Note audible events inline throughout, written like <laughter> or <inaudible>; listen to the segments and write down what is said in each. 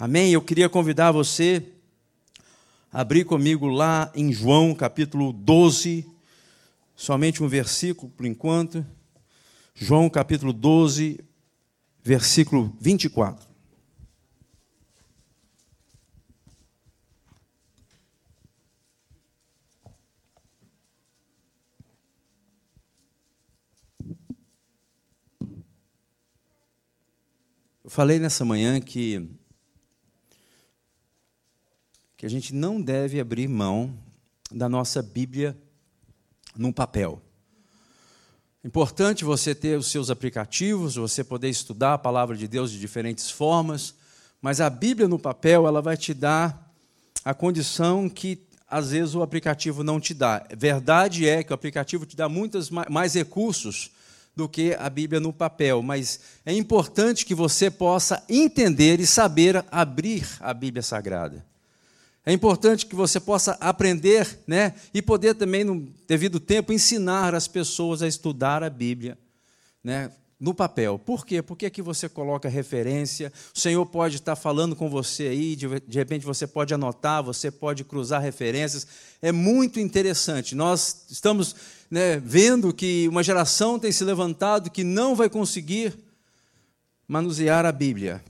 Amém? Eu queria convidar você a abrir comigo lá em João capítulo 12, somente um versículo por enquanto. João capítulo 12, versículo 24. Eu falei nessa manhã que, que a gente não deve abrir mão da nossa Bíblia num papel. Importante você ter os seus aplicativos, você poder estudar a palavra de Deus de diferentes formas, mas a Bíblia no papel ela vai te dar a condição que às vezes o aplicativo não te dá. Verdade é que o aplicativo te dá muitos mais recursos do que a Bíblia no papel, mas é importante que você possa entender e saber abrir a Bíblia Sagrada. É importante que você possa aprender né, e poder também, no devido tempo, ensinar as pessoas a estudar a Bíblia né, no papel. Por quê? Porque aqui você coloca referência, o Senhor pode estar falando com você aí, de, de repente você pode anotar, você pode cruzar referências. É muito interessante. Nós estamos né, vendo que uma geração tem se levantado que não vai conseguir manusear a Bíblia.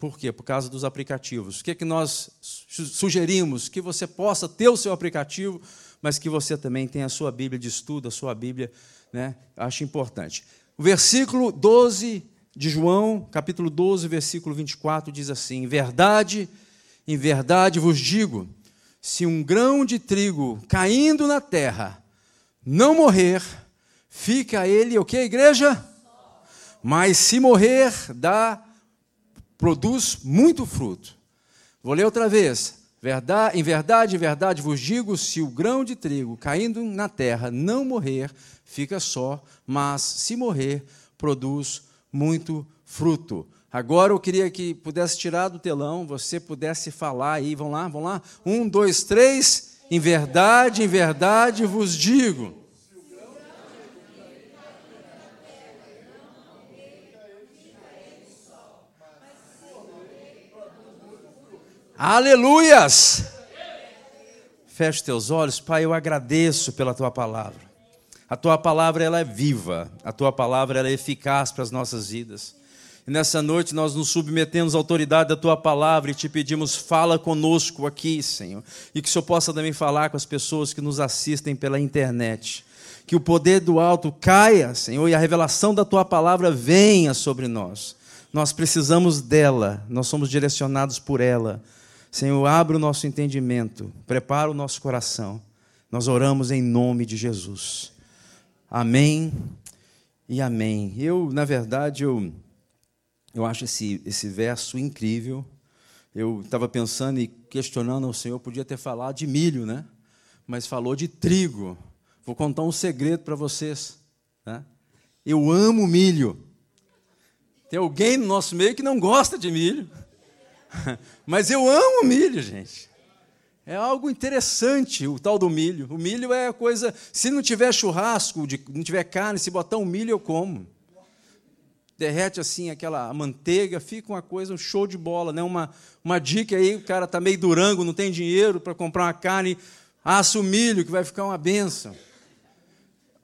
Por quê? Por causa dos aplicativos. O que, é que nós sugerimos? Que você possa ter o seu aplicativo, mas que você também tenha a sua Bíblia de estudo, a sua Bíblia, né? Acho importante. O versículo 12 de João, capítulo 12, versículo 24, diz assim: Em verdade, em verdade vos digo, se um grão de trigo caindo na terra não morrer, fica ele o que, igreja? Mas se morrer, dá, produz muito fruto. Vou ler outra vez. Verdade, em verdade, em verdade vos digo: se o grão de trigo caindo na terra não morrer, fica só, mas se morrer, produz muito fruto. Agora eu queria que pudesse tirar do telão, você pudesse falar aí, vamos lá, vamos lá. Um, dois, três. Em verdade, em verdade vos digo. Aleluias! Feche teus olhos, Pai, eu agradeço pela tua palavra. A tua palavra ela é viva, a tua palavra ela é eficaz para as nossas vidas. E nessa noite nós nos submetemos à autoridade da tua palavra e te pedimos, fala conosco aqui, Senhor. E que o Senhor possa também falar com as pessoas que nos assistem pela internet. Que o poder do alto caia, Senhor, e a revelação da tua palavra venha sobre nós. Nós precisamos dela, nós somos direcionados por ela. Senhor, abre o nosso entendimento, prepara o nosso coração. Nós oramos em nome de Jesus. Amém e amém. Eu, na verdade, eu, eu acho esse, esse verso incrível. Eu estava pensando e questionando ao Senhor, podia ter falado de milho, né? Mas falou de trigo. Vou contar um segredo para vocês. Né? Eu amo milho. Tem alguém no nosso meio que não gosta de milho. <laughs> Mas eu amo milho, gente. É algo interessante o tal do milho. O milho é a coisa. Se não tiver churrasco, não tiver carne, se botar um milho, eu como. Derrete assim aquela manteiga, fica uma coisa, um show de bola. Né? Uma, uma dica aí: o cara está meio durango, não tem dinheiro para comprar uma carne, assa o milho, que vai ficar uma benção.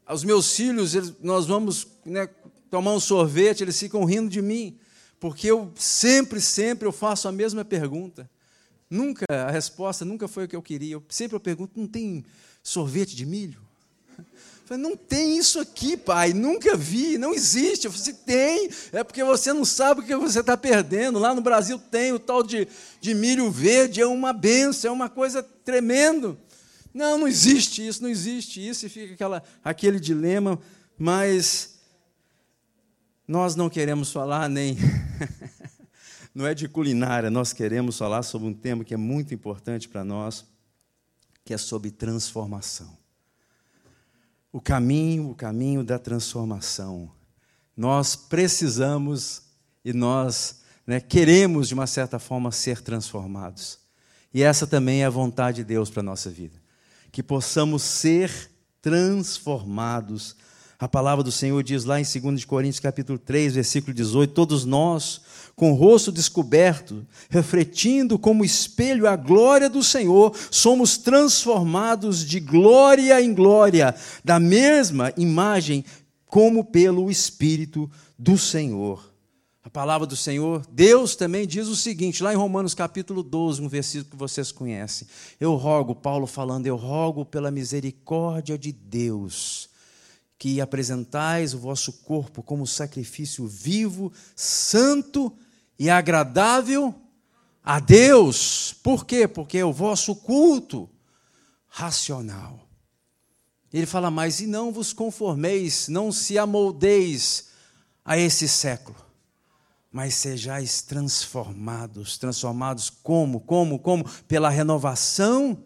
Os meus filhos, eles, nós vamos né, tomar um sorvete, eles ficam rindo de mim. Porque eu sempre, sempre eu faço a mesma pergunta. Nunca, a resposta nunca foi o que eu queria. Eu, sempre eu pergunto, não tem sorvete de milho? falei, não tem isso aqui, pai, nunca vi, não existe. Eu falei, tem, é porque você não sabe o que você está perdendo. Lá no Brasil tem o tal de, de milho verde, é uma benção, é uma coisa tremendo. Não, não existe isso, não existe isso, e fica aquela, aquele dilema, mas nós não queremos falar nem. <laughs> não é de culinária, nós queremos falar sobre um tema que é muito importante para nós, que é sobre transformação. O caminho, o caminho da transformação. Nós precisamos e nós né, queremos, de uma certa forma, ser transformados. E essa também é a vontade de Deus para a nossa vida. Que possamos ser transformados A palavra do Senhor diz lá em 2 Coríntios capítulo 3, versículo 18, todos nós, com o rosto descoberto, refletindo como espelho a glória do Senhor, somos transformados de glória em glória, da mesma imagem como pelo Espírito do Senhor. A palavra do Senhor, Deus também diz o seguinte, lá em Romanos capítulo 12, um versículo que vocês conhecem. Eu rogo, Paulo falando, eu rogo pela misericórdia de Deus que apresentais o vosso corpo como sacrifício vivo, santo e agradável a Deus. Por quê? Porque é o vosso culto racional. Ele fala mais: e não vos conformeis, não se amoldeis a esse século, mas sejais transformados. Transformados como? Como? Como? Pela renovação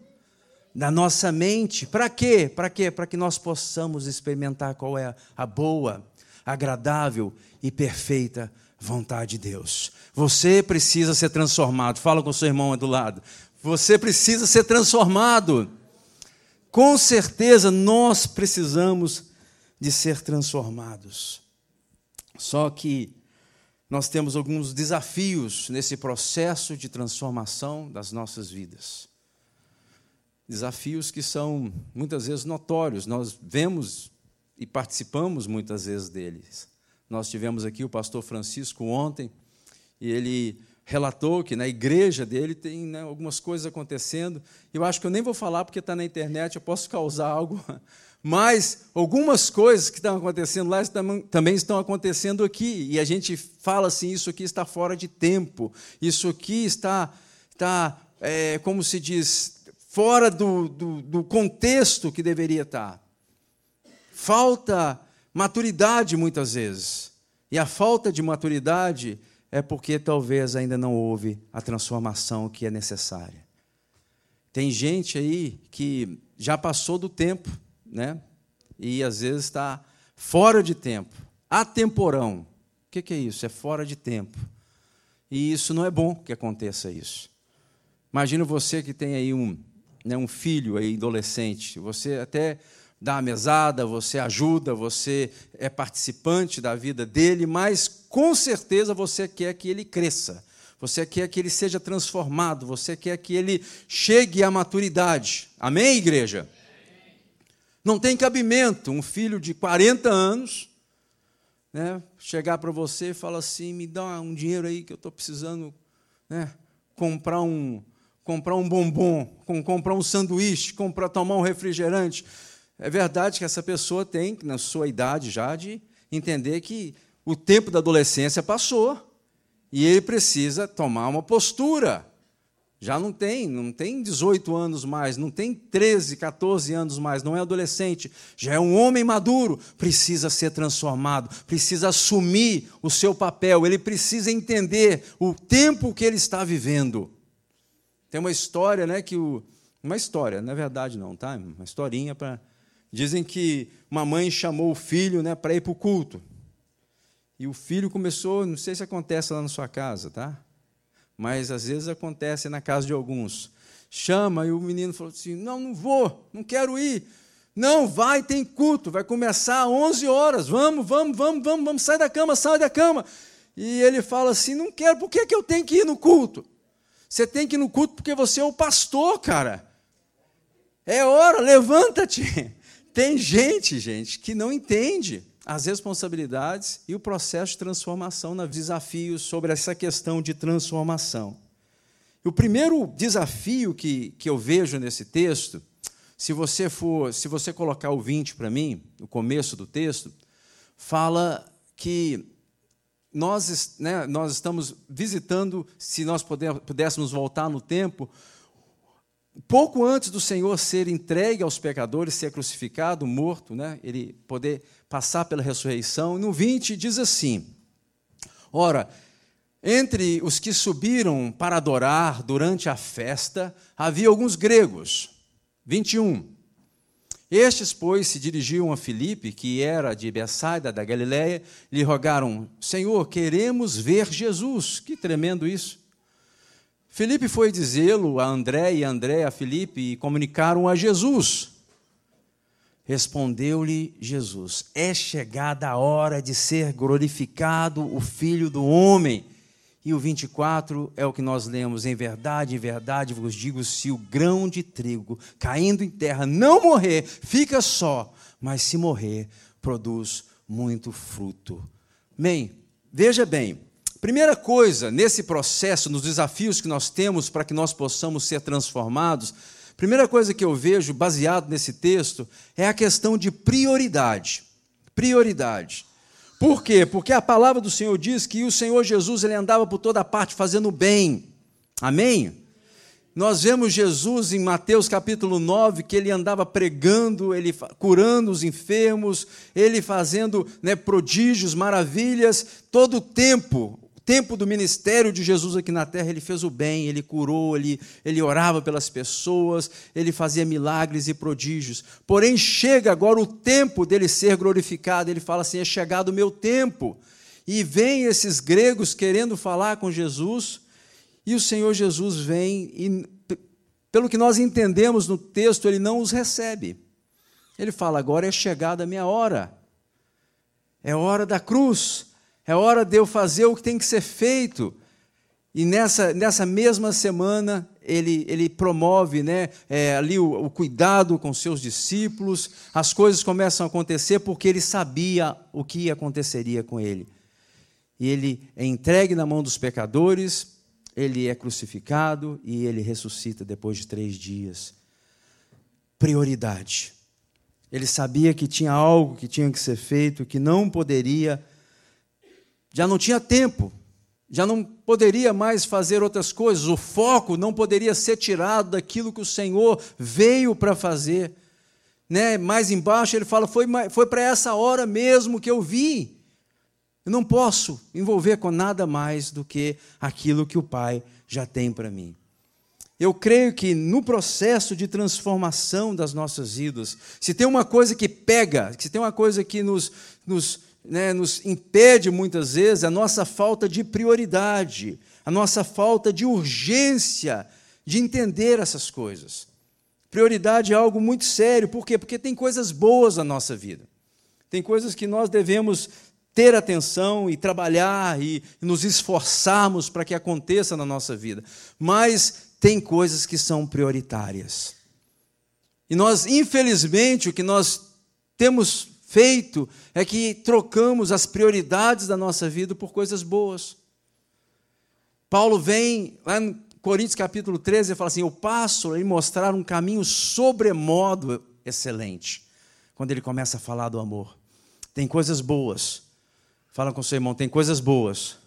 da nossa mente. Para quê? Para quê? Para que nós possamos experimentar qual é a boa, agradável e perfeita vontade de Deus. Você precisa ser transformado. Fala com seu irmão do lado. Você precisa ser transformado. Com certeza nós precisamos de ser transformados. Só que nós temos alguns desafios nesse processo de transformação das nossas vidas desafios que são muitas vezes notórios, nós vemos e participamos muitas vezes deles. Nós tivemos aqui o pastor Francisco ontem, e ele relatou que na igreja dele tem né, algumas coisas acontecendo. Eu acho que eu nem vou falar porque está na internet, eu posso causar algo. <laughs> Mas algumas coisas que estão acontecendo lá também estão acontecendo aqui. E a gente fala assim: isso aqui está fora de tempo, isso aqui está, está é, como se diz, fora do, do, do contexto que deveria estar. Falta maturidade muitas vezes. E a falta de maturidade é porque talvez ainda não houve a transformação que é necessária. Tem gente aí que já passou do tempo, né? E às vezes está fora de tempo, atemporão. O que é isso? É fora de tempo. E isso não é bom que aconteça isso. Imagina você que tem aí um, né, um filho aí, adolescente, você até dá a mesada, você ajuda, você é participante da vida dele, mas com certeza você quer que ele cresça, você quer que ele seja transformado, você quer que ele chegue à maturidade. Amém, igreja? Não tem cabimento um filho de 40 anos né, chegar para você e falar assim: me dá um dinheiro aí que eu estou precisando né, comprar um, comprar um bombom, comprar um sanduíche, comprar tomar um refrigerante. É verdade que essa pessoa tem, na sua idade já, de entender que o tempo da adolescência passou e ele precisa tomar uma postura. Já não tem, não tem 18 anos mais, não tem 13, 14 anos mais, não é adolescente, já é um homem maduro, precisa ser transformado, precisa assumir o seu papel, ele precisa entender o tempo que ele está vivendo. Tem uma história, né, que o uma história, não é verdade não, tá? Uma historinha para dizem que uma mãe chamou o filho, né, para ir para o culto. E o filho começou, não sei se acontece lá na sua casa, tá? Mas às vezes acontece na casa de alguns. Chama e o menino falou assim: "Não, não vou, não quero ir". Não, vai, tem culto, vai começar às 11 horas. Vamos, vamos, vamos, vamos, vamos, sai da cama, sai da cama. E ele fala assim: "Não quero, por que, que eu tenho que ir no culto?" Você tem que ir no culto porque você é o pastor, cara. É hora, levanta-te. <laughs> Tem gente, gente, que não entende as responsabilidades e o processo de transformação, nos desafios sobre essa questão de transformação. O primeiro desafio que, que eu vejo nesse texto, se você for, se você colocar o 20 para mim, o começo do texto, fala que nós, né, nós estamos visitando, se nós puder, pudéssemos voltar no tempo, pouco antes do Senhor ser entregue aos pecadores, ser crucificado, morto, né, ele poder passar pela ressurreição. No 20 diz assim: Ora, entre os que subiram para adorar durante a festa, havia alguns gregos. 21. Estes, pois, se dirigiam a Filipe, que era de Betsaida da Galiléia, lhe rogaram: Senhor, queremos ver Jesus. Que tremendo isso! Filipe foi dizê-lo a André e André a Filipe e comunicaram a Jesus. Respondeu-lhe Jesus: É chegada a hora de ser glorificado o Filho do Homem. E o 24 é o que nós lemos: Em verdade, em verdade vos digo: se o grão de trigo caindo em terra não morrer, fica só, mas se morrer, produz muito fruto. Bem, veja bem, primeira coisa nesse processo, nos desafios que nós temos para que nós possamos ser transformados, Primeira coisa que eu vejo, baseado nesse texto, é a questão de prioridade. Prioridade. Por quê? Porque a palavra do Senhor diz que o Senhor Jesus ele andava por toda parte fazendo bem. Amém? Nós vemos Jesus em Mateus capítulo 9, que ele andava pregando, ele curando os enfermos, ele fazendo né, prodígios, maravilhas, todo o tempo tempo do ministério de Jesus aqui na terra, ele fez o bem, ele curou, ele, ele orava pelas pessoas, ele fazia milagres e prodígios. Porém, chega agora o tempo dele ser glorificado, ele fala assim: é chegado o meu tempo. E vem esses gregos querendo falar com Jesus, e o Senhor Jesus vem, e pelo que nós entendemos no texto, ele não os recebe. Ele fala: agora é chegada a minha hora, é hora da cruz é hora de eu fazer o que tem que ser feito. E nessa, nessa mesma semana, ele, ele promove né, é, ali o, o cuidado com seus discípulos, as coisas começam a acontecer porque ele sabia o que aconteceria com ele. E ele é entregue na mão dos pecadores, ele é crucificado e ele ressuscita depois de três dias. Prioridade. Ele sabia que tinha algo que tinha que ser feito, que não poderia já não tinha tempo, já não poderia mais fazer outras coisas, o foco não poderia ser tirado daquilo que o Senhor veio para fazer. Né? Mais embaixo ele fala: foi, foi para essa hora mesmo que eu vi. Eu não posso envolver com nada mais do que aquilo que o Pai já tem para mim. Eu creio que no processo de transformação das nossas vidas, se tem uma coisa que pega, se tem uma coisa que nos, nos né, nos impede muitas vezes a nossa falta de prioridade, a nossa falta de urgência de entender essas coisas. Prioridade é algo muito sério, por quê? Porque tem coisas boas na nossa vida, tem coisas que nós devemos ter atenção e trabalhar e nos esforçarmos para que aconteça na nossa vida, mas tem coisas que são prioritárias. E nós, infelizmente, o que nós temos feito é que trocamos as prioridades da nossa vida por coisas boas. Paulo vem lá em Coríntios capítulo 13 e fala assim: Eu passo a mostrar um caminho sobremodo excelente. Quando ele começa a falar do amor. Tem coisas boas. Fala com seu irmão, tem coisas boas.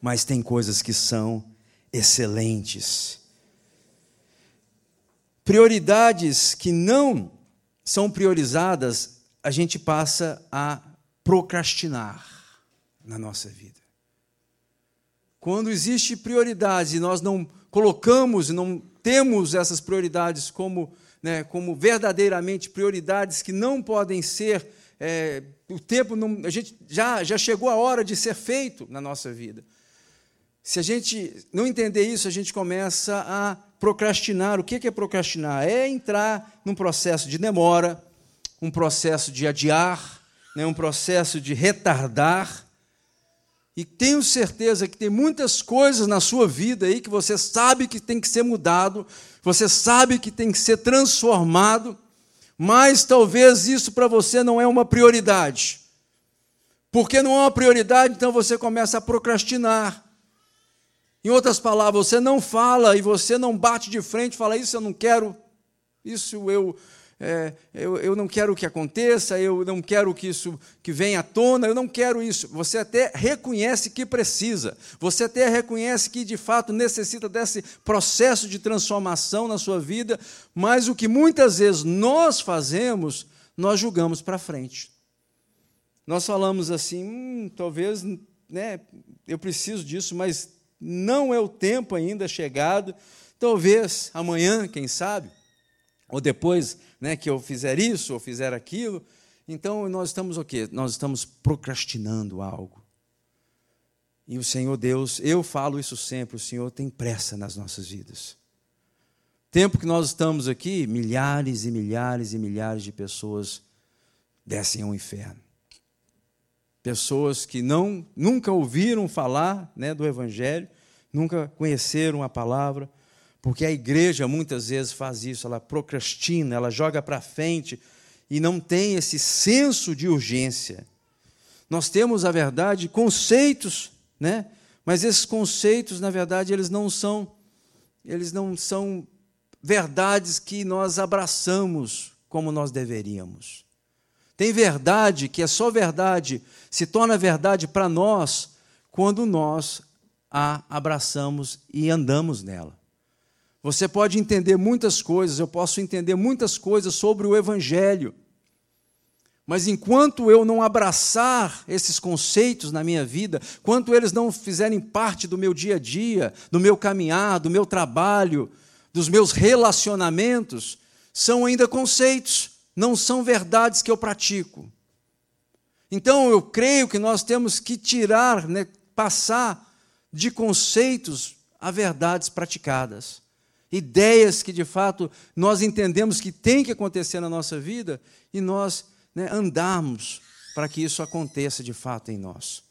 Mas tem coisas que são excelentes. Prioridades que não são priorizadas a gente passa a procrastinar na nossa vida. Quando existe prioridade e nós não colocamos não temos essas prioridades como, né, como verdadeiramente prioridades que não podem ser, é, o tempo não, a gente já, já chegou a hora de ser feito na nossa vida. Se a gente não entender isso, a gente começa a procrastinar. O que é procrastinar? É entrar num processo de demora, um processo de adiar, né, um processo de retardar. E tenho certeza que tem muitas coisas na sua vida aí que você sabe que tem que ser mudado, você sabe que tem que ser transformado, mas talvez isso para você não é uma prioridade. Porque não é uma prioridade, então você começa a procrastinar. Em outras palavras, você não fala e você não bate de frente, fala isso eu não quero, isso eu é, eu, eu não quero que aconteça, eu não quero que isso que venha à tona, eu não quero isso. Você até reconhece que precisa, você até reconhece que de fato necessita desse processo de transformação na sua vida, mas o que muitas vezes nós fazemos, nós julgamos para frente. Nós falamos assim, hum, talvez né, eu preciso disso, mas não é o tempo ainda chegado, talvez amanhã, quem sabe, ou depois né, que eu fizer isso ou fizer aquilo. Então nós estamos o quê? Nós estamos procrastinando algo. E o Senhor Deus, eu falo isso sempre, o Senhor tem pressa nas nossas vidas. tempo que nós estamos aqui, milhares e milhares e milhares de pessoas descem ao inferno. Pessoas que não nunca ouviram falar né, do Evangelho, nunca conheceram a palavra, porque a igreja muitas vezes faz isso, ela procrastina, ela joga para frente e não tem esse senso de urgência. Nós temos, a verdade, conceitos, né? mas esses conceitos, na verdade, eles não são, eles não são verdades que nós abraçamos como nós deveríamos. Tem verdade que é só verdade, se torna verdade para nós quando nós a abraçamos e andamos nela. Você pode entender muitas coisas, eu posso entender muitas coisas sobre o Evangelho, mas enquanto eu não abraçar esses conceitos na minha vida, enquanto eles não fizerem parte do meu dia a dia, do meu caminhar, do meu trabalho, dos meus relacionamentos, são ainda conceitos não são verdades que eu pratico. Então eu creio que nós temos que tirar, né, passar de conceitos a verdades praticadas. Ideias que de fato nós entendemos que tem que acontecer na nossa vida e nós né, andarmos para que isso aconteça de fato em nós.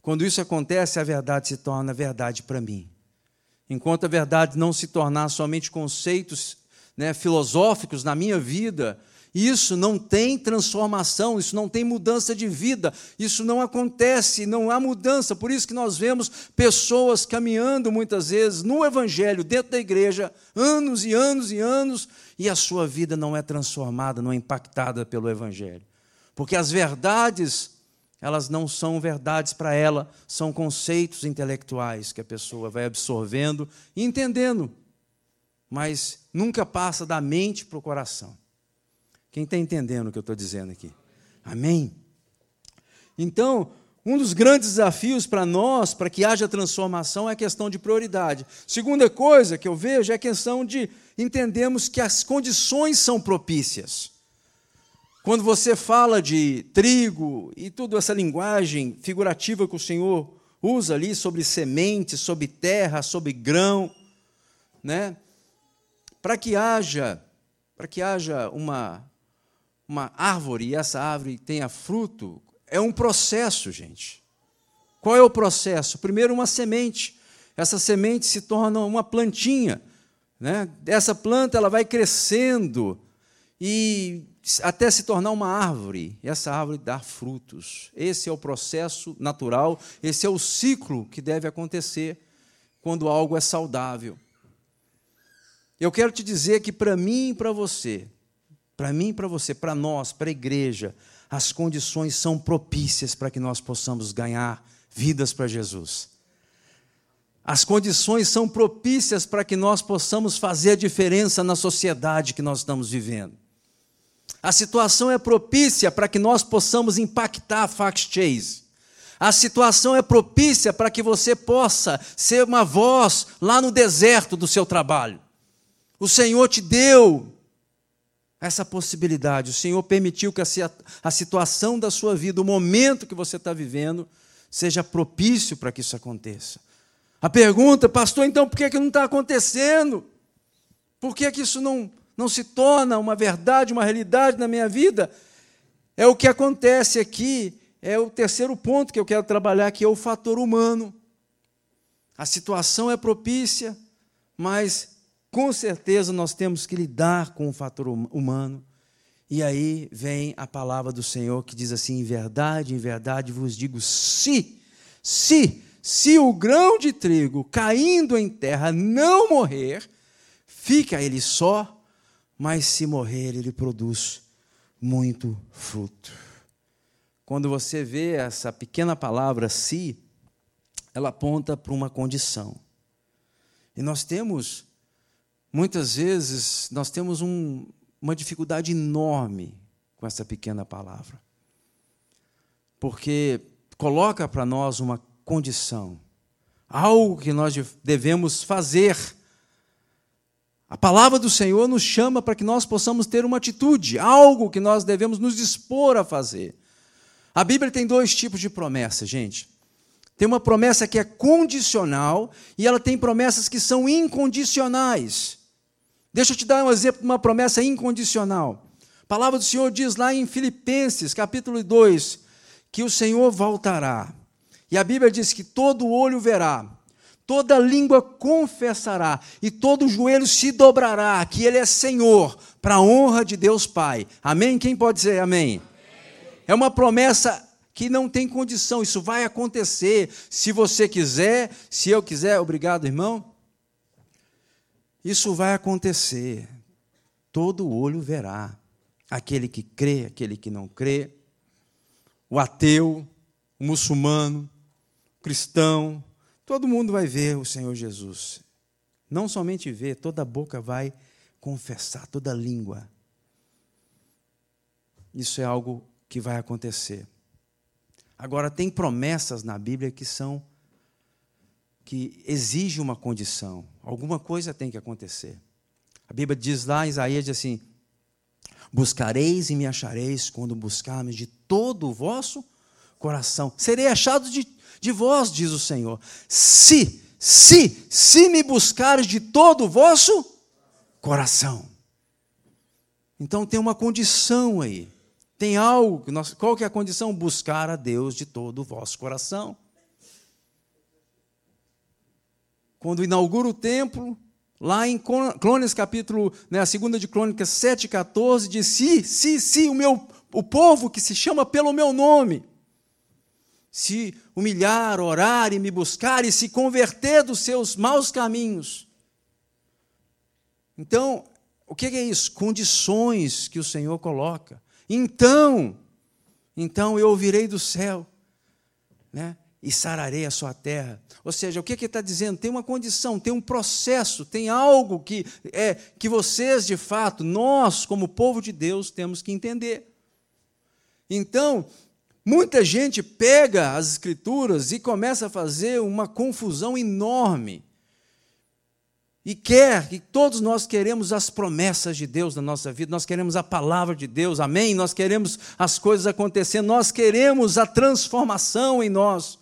Quando isso acontece, a verdade se torna verdade para mim. Enquanto a verdade não se tornar somente conceitos né, filosóficos na minha vida, isso não tem transformação, isso não tem mudança de vida, isso não acontece, não há mudança. Por isso que nós vemos pessoas caminhando muitas vezes no Evangelho, dentro da igreja, anos e anos e anos, e a sua vida não é transformada, não é impactada pelo Evangelho. Porque as verdades, elas não são verdades para ela, são conceitos intelectuais que a pessoa vai absorvendo e entendendo, mas nunca passa da mente para o coração. Quem está entendendo o que eu estou dizendo aqui? Amém? Então, um dos grandes desafios para nós, para que haja transformação, é a questão de prioridade. Segunda coisa que eu vejo é a questão de entendermos que as condições são propícias. Quando você fala de trigo e toda essa linguagem figurativa que o Senhor usa ali sobre semente, sobre terra, sobre grão, né? Para que haja, para que haja uma uma árvore e essa árvore tenha fruto, é um processo, gente. Qual é o processo? Primeiro, uma semente. Essa semente se torna uma plantinha. Né? Essa planta ela vai crescendo e até se tornar uma árvore. E essa árvore dá frutos. Esse é o processo natural, esse é o ciclo que deve acontecer quando algo é saudável. Eu quero te dizer que para mim e para você, para mim, para você, para nós, para a igreja, as condições são propícias para que nós possamos ganhar vidas para Jesus. As condições são propícias para que nós possamos fazer a diferença na sociedade que nós estamos vivendo. A situação é propícia para que nós possamos impactar a Fax Chase. A situação é propícia para que você possa ser uma voz lá no deserto do seu trabalho. O Senhor te deu essa possibilidade. O Senhor permitiu que a situação da sua vida, o momento que você está vivendo, seja propício para que isso aconteça. A pergunta, pastor, então por que, que não está acontecendo? Por que, que isso não, não se torna uma verdade, uma realidade na minha vida? É o que acontece aqui, é o terceiro ponto que eu quero trabalhar, que é o fator humano. A situação é propícia, mas com certeza nós temos que lidar com o fator hum, humano. E aí vem a palavra do Senhor que diz assim: em verdade, em verdade vos digo, se, se, se o grão de trigo caindo em terra não morrer, fica ele só, mas se morrer, ele produz muito fruto. Quando você vê essa pequena palavra se, ela aponta para uma condição. E nós temos Muitas vezes nós temos um, uma dificuldade enorme com essa pequena palavra, porque coloca para nós uma condição, algo que nós devemos fazer. A palavra do Senhor nos chama para que nós possamos ter uma atitude, algo que nós devemos nos dispor a fazer. A Bíblia tem dois tipos de promessa, gente. Tem uma promessa que é condicional e ela tem promessas que são incondicionais. Deixa eu te dar um exemplo de uma promessa incondicional. A palavra do Senhor diz lá em Filipenses, capítulo 2, que o Senhor voltará. E a Bíblia diz que todo olho verá, toda língua confessará e todo joelho se dobrará que Ele é Senhor, para a honra de Deus Pai. Amém? Quem pode dizer amém? amém? É uma promessa que não tem condição, isso vai acontecer. Se você quiser, se eu quiser, obrigado, irmão. Isso vai acontecer. Todo olho verá. Aquele que crê, aquele que não crê, o ateu, o muçulmano, o cristão, todo mundo vai ver o Senhor Jesus. Não somente ver, toda boca vai confessar, toda língua. Isso é algo que vai acontecer. Agora tem promessas na Bíblia que são que exigem uma condição. Alguma coisa tem que acontecer. A Bíblia diz lá, Isaías diz assim: Buscareis e me achareis quando buscarmos de todo o vosso coração. Serei achado de, de vós, diz o Senhor. Se, se, se me buscares de todo o vosso coração. Então tem uma condição aí. Tem algo, qual que é a condição? Buscar a Deus de todo o vosso coração. Quando inaugura o templo, lá em Crônicas capítulo, né, a segunda de Crônicas 7,14, diz, se, se, se o, meu, o povo que se chama pelo meu nome, se humilhar, orar e me buscar e se converter dos seus maus caminhos. Então, o que é isso? Condições que o Senhor coloca. Então, então eu ouvirei do céu, né? E sararei a sua terra. Ou seja, o que, que ele está dizendo? Tem uma condição, tem um processo, tem algo que é que vocês, de fato, nós, como povo de Deus, temos que entender. Então, muita gente pega as escrituras e começa a fazer uma confusão enorme e quer, que todos nós queremos as promessas de Deus na nossa vida, nós queremos a palavra de Deus, amém? Nós queremos as coisas acontecendo, nós queremos a transformação em nós.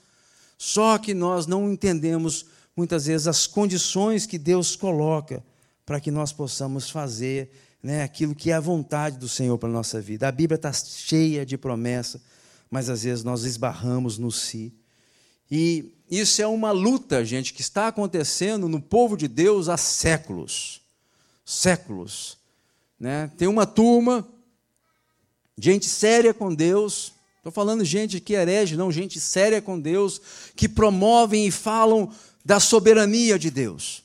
Só que nós não entendemos muitas vezes as condições que Deus coloca para que nós possamos fazer né, aquilo que é a vontade do Senhor para a nossa vida. A Bíblia está cheia de promessa, mas às vezes nós esbarramos no si. E isso é uma luta, gente, que está acontecendo no povo de Deus há séculos. Séculos. Né? Tem uma turma, gente séria com Deus, estou falando gente que herege, não, gente séria com Deus, que promovem e falam da soberania de Deus.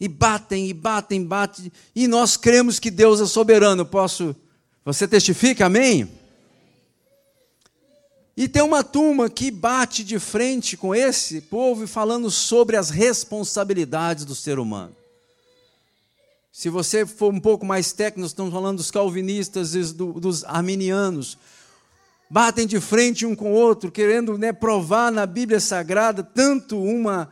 E batem, e batem, batem, e nós cremos que Deus é soberano. Posso. Você testifica, amém? E tem uma turma que bate de frente com esse povo falando sobre as responsabilidades do ser humano. Se você for um pouco mais técnico, estamos falando dos calvinistas e dos arminianos. Batem de frente um com o outro, querendo né, provar na Bíblia Sagrada tanto uma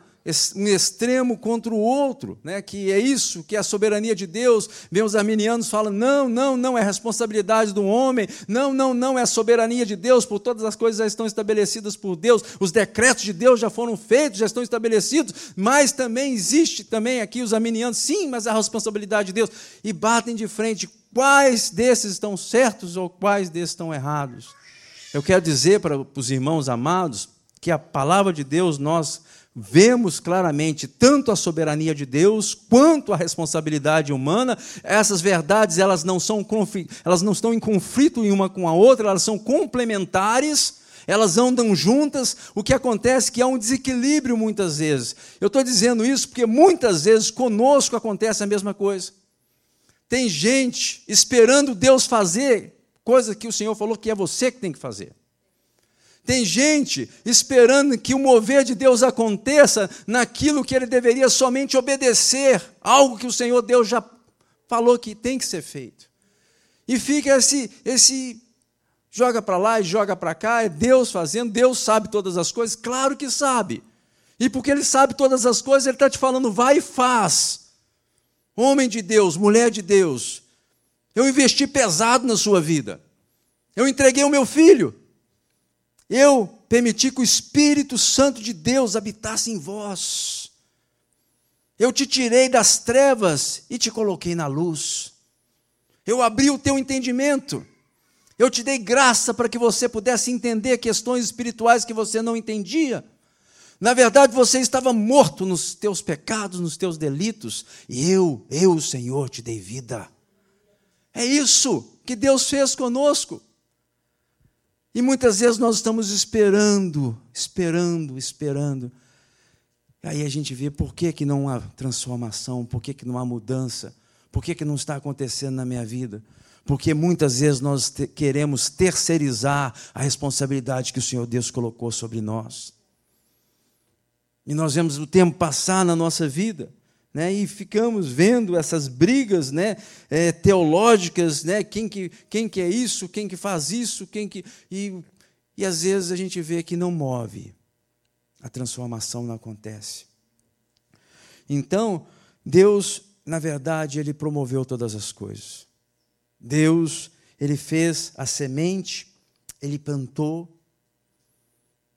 um extremo contra o outro, né? que é isso, que é a soberania de Deus. Vem os arminianos falam: não, não, não, é responsabilidade do homem, não, não, não, é a soberania de Deus, por todas as coisas já estão estabelecidas por Deus, os decretos de Deus já foram feitos, já estão estabelecidos, mas também existe também aqui os arminianos, sim, mas a responsabilidade de Deus, e batem de frente quais desses estão certos ou quais desses estão errados. Eu quero dizer para os irmãos amados que a palavra de Deus nós vemos claramente tanto a soberania de Deus quanto a responsabilidade humana. Essas verdades elas não são elas não estão em conflito uma com a outra, elas são complementares. Elas andam juntas, o que acontece é que há um desequilíbrio muitas vezes. Eu estou dizendo isso porque muitas vezes conosco acontece a mesma coisa. Tem gente esperando Deus fazer coisa que o Senhor falou que é você que tem que fazer. Tem gente esperando que o mover de Deus aconteça naquilo que ele deveria somente obedecer, algo que o Senhor Deus já falou que tem que ser feito. E fica esse esse joga para lá e joga para cá, é Deus fazendo, Deus sabe todas as coisas, claro que sabe. E porque ele sabe todas as coisas, ele está te falando, vai e faz. Homem de Deus, mulher de Deus, eu investi pesado na sua vida. Eu entreguei o meu filho. Eu permiti que o Espírito Santo de Deus habitasse em vós. Eu te tirei das trevas e te coloquei na luz. Eu abri o teu entendimento. Eu te dei graça para que você pudesse entender questões espirituais que você não entendia. Na verdade, você estava morto nos teus pecados, nos teus delitos, e eu, eu, Senhor, te dei vida. É isso que Deus fez conosco. E muitas vezes nós estamos esperando, esperando, esperando. Aí a gente vê por que, que não há transformação, por que, que não há mudança, por que, que não está acontecendo na minha vida. Porque muitas vezes nós te queremos terceirizar a responsabilidade que o Senhor Deus colocou sobre nós. E nós vemos o tempo passar na nossa vida. Né, e ficamos vendo essas brigas né, é, teológicas, né, quem, que, quem que é isso, quem que faz isso, quem que. E, e às vezes a gente vê que não move, a transformação não acontece. Então, Deus, na verdade, Ele promoveu todas as coisas. Deus, Ele fez a semente, Ele plantou,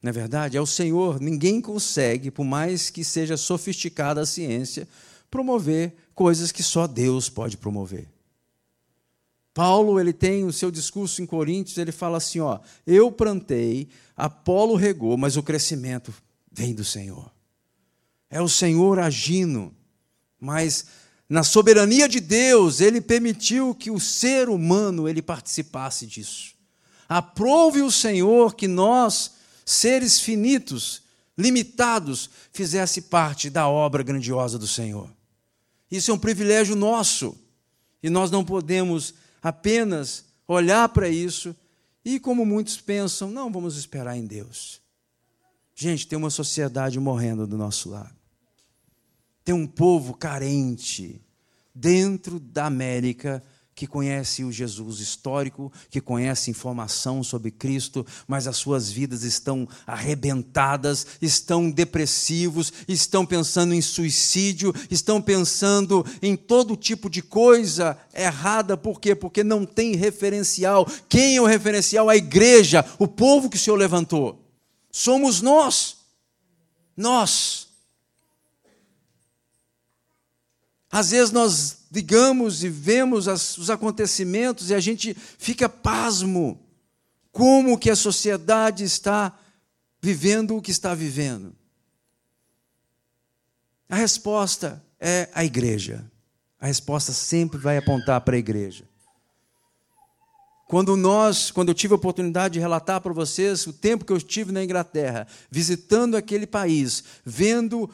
não é verdade? É o Senhor, ninguém consegue, por mais que seja sofisticada a ciência, promover coisas que só Deus pode promover. Paulo, ele tem o seu discurso em Coríntios, ele fala assim, ó: "Eu plantei, Apolo regou, mas o crescimento vem do Senhor". É o Senhor agindo, mas na soberania de Deus, ele permitiu que o ser humano ele participasse disso. Aprove o Senhor que nós seres finitos, limitados, fizesse parte da obra grandiosa do Senhor. Isso é um privilégio nosso. E nós não podemos apenas olhar para isso e, como muitos pensam, não vamos esperar em Deus. Gente, tem uma sociedade morrendo do nosso lado. Tem um povo carente dentro da América que conhece o Jesus histórico, que conhece informação sobre Cristo, mas as suas vidas estão arrebentadas, estão depressivos, estão pensando em suicídio, estão pensando em todo tipo de coisa errada, por quê? Porque não tem referencial. Quem é o referencial? A igreja, o povo que o Senhor levantou. Somos nós. Nós. Às vezes nós ligamos e vemos as, os acontecimentos e a gente fica pasmo como que a sociedade está vivendo o que está vivendo. A resposta é a igreja. A resposta sempre vai apontar para a igreja. Quando nós, quando eu tive a oportunidade de relatar para vocês o tempo que eu estive na Inglaterra, visitando aquele país, vendo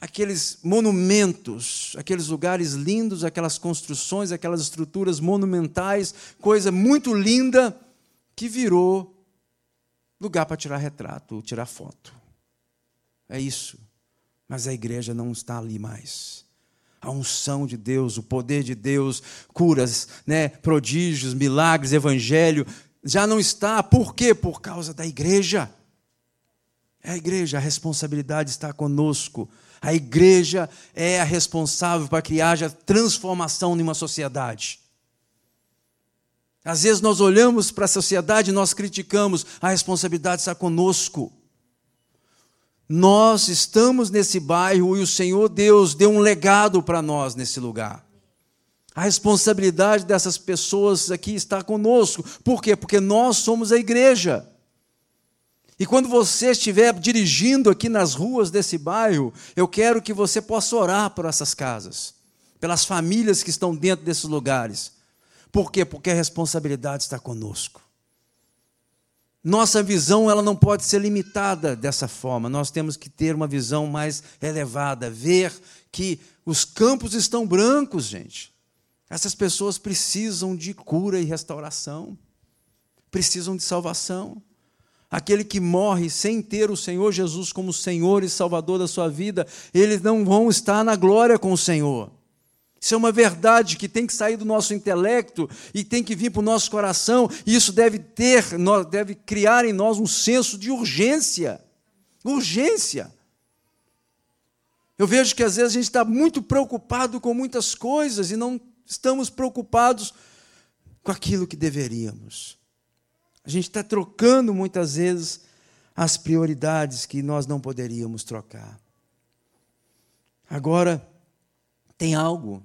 aqueles monumentos, aqueles lugares lindos, aquelas construções, aquelas estruturas monumentais, coisa muito linda que virou lugar para tirar retrato, tirar foto. É isso. Mas a igreja não está ali mais. A unção de Deus, o poder de Deus, curas, né, prodígios, milagres, evangelho, já não está. Por quê? Por causa da igreja. É a igreja, a responsabilidade está conosco a igreja é a responsável para que haja transformação em uma sociedade. Às vezes nós olhamos para a sociedade e nós criticamos, a responsabilidade está conosco. Nós estamos nesse bairro e o Senhor Deus deu um legado para nós nesse lugar. A responsabilidade dessas pessoas aqui está conosco. Por quê? Porque nós somos a igreja. E quando você estiver dirigindo aqui nas ruas desse bairro, eu quero que você possa orar por essas casas, pelas famílias que estão dentro desses lugares. Por quê? Porque a responsabilidade está conosco. Nossa visão ela não pode ser limitada dessa forma. Nós temos que ter uma visão mais elevada, ver que os campos estão brancos, gente. Essas pessoas precisam de cura e restauração, precisam de salvação. Aquele que morre sem ter o Senhor Jesus como Senhor e Salvador da sua vida, eles não vão estar na glória com o Senhor. Isso é uma verdade que tem que sair do nosso intelecto e tem que vir para o nosso coração, e isso deve ter, deve criar em nós um senso de urgência. Urgência. Eu vejo que às vezes a gente está muito preocupado com muitas coisas e não estamos preocupados com aquilo que deveríamos. A gente está trocando muitas vezes as prioridades que nós não poderíamos trocar. Agora, tem algo,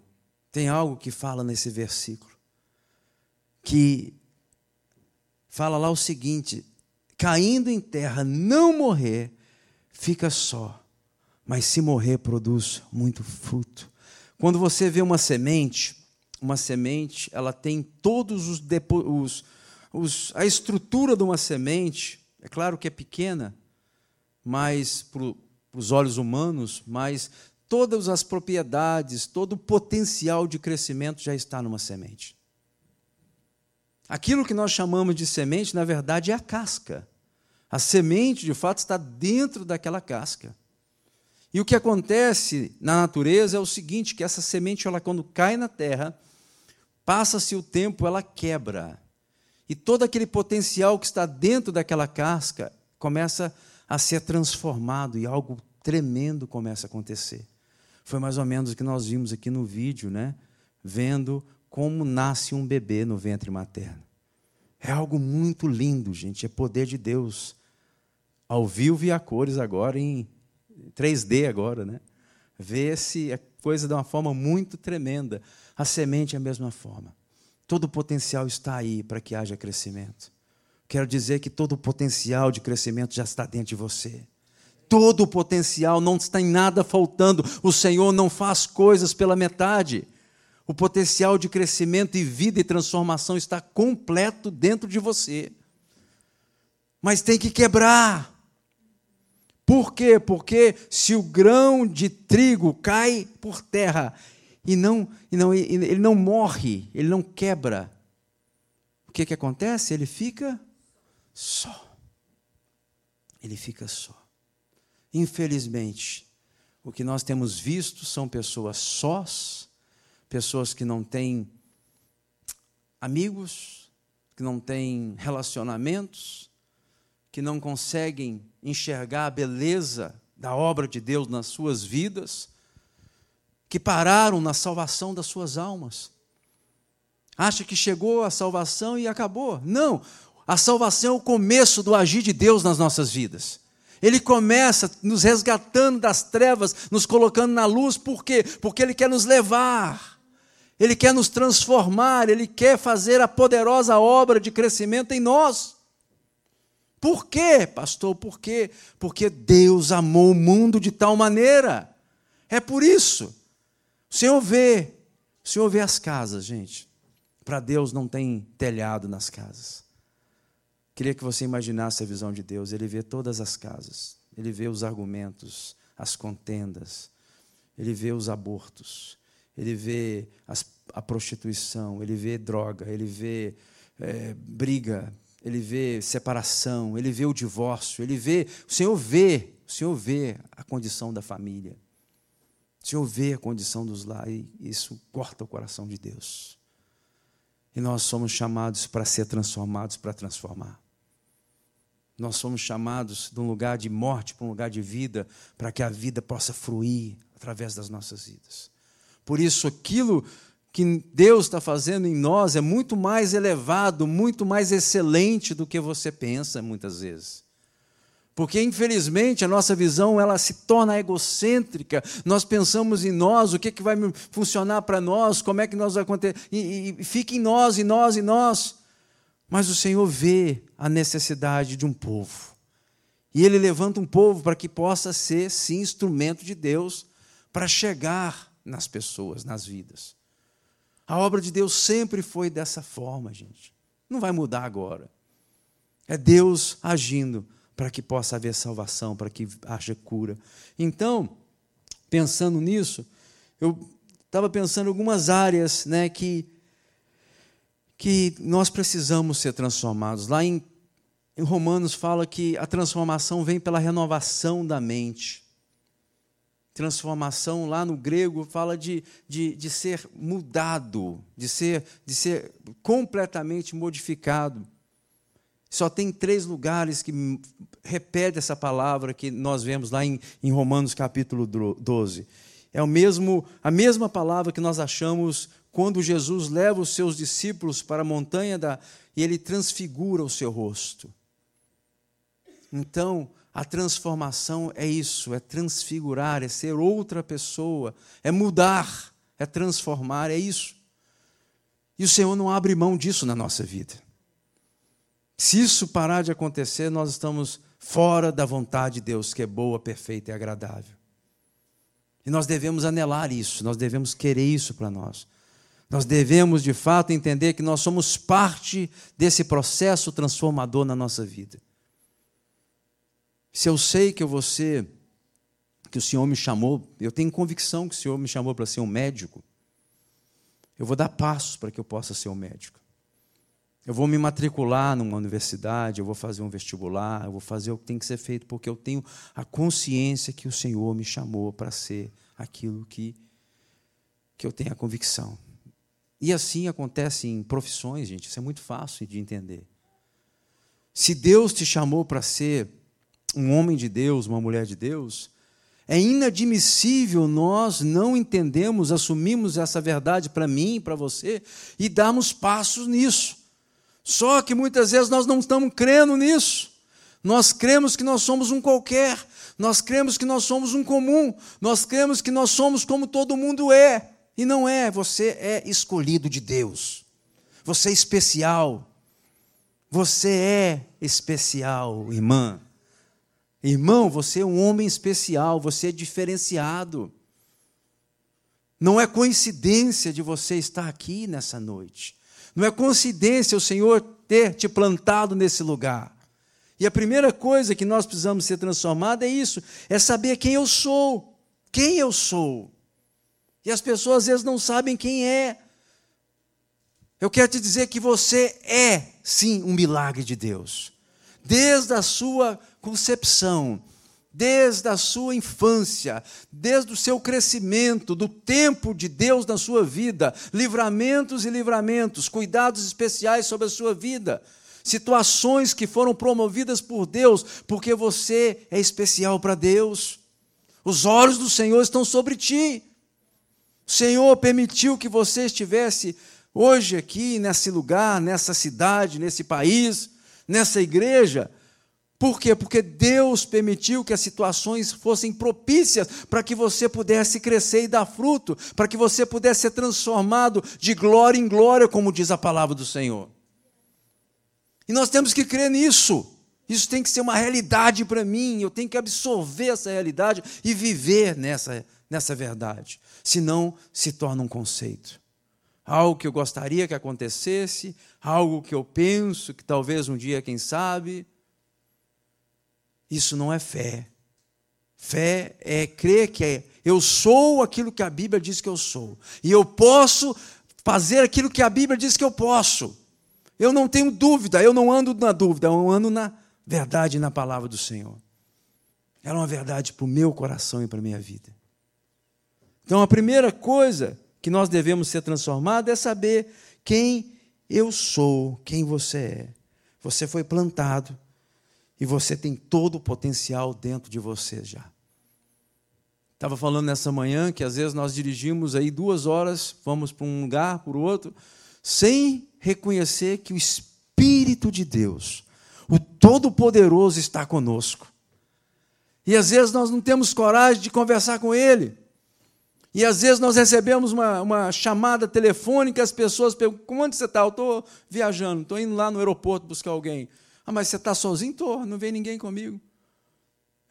tem algo que fala nesse versículo, que fala lá o seguinte: caindo em terra, não morrer, fica só, mas se morrer, produz muito fruto. Quando você vê uma semente, uma semente, ela tem todos os, os a estrutura de uma semente, é claro que é pequena, mas para os olhos humanos, mas todas as propriedades, todo o potencial de crescimento já está numa semente. Aquilo que nós chamamos de semente, na verdade, é a casca. A semente, de fato, está dentro daquela casca. E o que acontece na natureza é o seguinte, que essa semente, ela quando cai na terra, passa-se o tempo, ela quebra. E todo aquele potencial que está dentro daquela casca começa a ser transformado e algo tremendo começa a acontecer. Foi mais ou menos o que nós vimos aqui no vídeo, né? Vendo como nasce um bebê no ventre materno. É algo muito lindo, gente, é poder de Deus ao vivo e a cores agora, em 3D agora, né? Vê-se a coisa de uma forma muito tremenda. A semente é a mesma forma. Todo o potencial está aí para que haja crescimento. Quero dizer que todo o potencial de crescimento já está dentro de você. Todo o potencial, não está em nada faltando. O Senhor não faz coisas pela metade. O potencial de crescimento e vida e transformação está completo dentro de você. Mas tem que quebrar. Por quê? Porque se o grão de trigo cai por terra e não, e não ele não morre, ele não quebra, o que, que acontece? Ele fica só. Ele fica só. Infelizmente, o que nós temos visto são pessoas sós, pessoas que não têm amigos, que não têm relacionamentos, que não conseguem enxergar a beleza da obra de Deus nas suas vidas, que pararam na salvação das suas almas. Acha que chegou a salvação e acabou. Não, a salvação é o começo do agir de Deus nas nossas vidas. Ele começa nos resgatando das trevas, nos colocando na luz, por quê? Porque Ele quer nos levar, Ele quer nos transformar, Ele quer fazer a poderosa obra de crescimento em nós. Por quê, pastor? Por quê? Porque Deus amou o mundo de tal maneira. É por isso. O Senhor vê, o Senhor vê as casas, gente. Para Deus não tem telhado nas casas. Queria que você imaginasse a visão de Deus. Ele vê todas as casas. Ele vê os argumentos, as contendas. Ele vê os abortos. Ele vê as, a prostituição. Ele vê droga. Ele vê é, briga ele vê separação, ele vê o divórcio, ele vê, o Senhor vê, o Senhor vê a condição da família. O Senhor vê a condição dos lares e isso corta o coração de Deus. E nós somos chamados para ser transformados, para transformar. Nós somos chamados de um lugar de morte para um lugar de vida, para que a vida possa fruir através das nossas vidas. Por isso, aquilo que Deus está fazendo em nós é muito mais elevado, muito mais excelente do que você pensa muitas vezes. Porque infelizmente a nossa visão ela se torna egocêntrica. Nós pensamos em nós, o que, que vai funcionar para nós, como é que nós vai acontecer, e, e fica em nós, em nós, em nós. Mas o Senhor vê a necessidade de um povo. E Ele levanta um povo para que possa ser, sim, instrumento de Deus para chegar nas pessoas, nas vidas. A obra de Deus sempre foi dessa forma, gente. Não vai mudar agora. É Deus agindo para que possa haver salvação, para que haja cura. Então, pensando nisso, eu estava pensando em algumas áreas né, que, que nós precisamos ser transformados. Lá em, em Romanos fala que a transformação vem pela renovação da mente transformação lá no grego fala de, de, de ser mudado, de ser, de ser completamente modificado. Só tem três lugares que repete essa palavra que nós vemos lá em, em Romanos capítulo 12. É o mesmo, a mesma palavra que nós achamos quando Jesus leva os seus discípulos para a montanha da, e ele transfigura o seu rosto. Então, A transformação é isso, é transfigurar, é ser outra pessoa, é mudar, é transformar, é isso. E o Senhor não abre mão disso na nossa vida. Se isso parar de acontecer, nós estamos fora da vontade de Deus, que é boa, perfeita e agradável. E nós devemos anelar isso, nós devemos querer isso para nós. Nós devemos, de fato, entender que nós somos parte desse processo transformador na nossa vida. Se eu sei que eu vou ser, que o Senhor me chamou, eu tenho convicção que o Senhor me chamou para ser um médico, eu vou dar passos para que eu possa ser um médico. Eu vou me matricular numa universidade, eu vou fazer um vestibular, eu vou fazer o que tem que ser feito, porque eu tenho a consciência que o Senhor me chamou para ser aquilo que, que eu tenho a convicção. E assim acontece em profissões, gente, isso é muito fácil de entender. Se Deus te chamou para ser um homem de Deus, uma mulher de Deus, é inadmissível nós não entendemos, assumimos essa verdade para mim, para você e darmos passos nisso. Só que muitas vezes nós não estamos crendo nisso. Nós cremos que nós somos um qualquer, nós cremos que nós somos um comum, nós cremos que nós somos como todo mundo é. E não é, você é escolhido de Deus. Você é especial. Você é especial, irmã. Irmão, você é um homem especial, você é diferenciado. Não é coincidência de você estar aqui nessa noite. Não é coincidência o Senhor ter te plantado nesse lugar. E a primeira coisa que nós precisamos ser transformados é isso: é saber quem eu sou. Quem eu sou. E as pessoas às vezes não sabem quem é. Eu quero te dizer que você é, sim, um milagre de Deus. Desde a sua concepção, desde a sua infância, desde o seu crescimento, do tempo de Deus na sua vida, livramentos e livramentos, cuidados especiais sobre a sua vida, situações que foram promovidas por Deus, porque você é especial para Deus. Os olhos do Senhor estão sobre ti. O Senhor permitiu que você estivesse hoje aqui, nesse lugar, nessa cidade, nesse país, nessa igreja. Por quê? Porque Deus permitiu que as situações fossem propícias para que você pudesse crescer e dar fruto, para que você pudesse ser transformado de glória em glória, como diz a palavra do Senhor. E nós temos que crer nisso. Isso tem que ser uma realidade para mim, eu tenho que absorver essa realidade e viver nessa, nessa verdade senão se torna um conceito. Algo que eu gostaria que acontecesse, algo que eu penso que talvez um dia, quem sabe. Isso não é fé. Fé é crer que é, eu sou aquilo que a Bíblia diz que eu sou. E eu posso fazer aquilo que a Bíblia diz que eu posso. Eu não tenho dúvida, eu não ando na dúvida, eu ando na verdade na palavra do Senhor. Ela é uma verdade para o meu coração e para a minha vida. Então, a primeira coisa que nós devemos ser transformados é saber quem eu sou, quem você é. Você foi plantado e você tem todo o potencial dentro de você já. Estava falando nessa manhã que às vezes nós dirigimos aí duas horas, vamos para um lugar, para o outro, sem reconhecer que o Espírito de Deus, o Todo-Poderoso, está conosco. E às vezes nós não temos coragem de conversar com Ele. E às vezes nós recebemos uma, uma chamada telefônica, as pessoas perguntam: onde você está? Eu estou viajando, estou indo lá no aeroporto buscar alguém. Ah, mas você está sozinho? Estou, não vem ninguém comigo.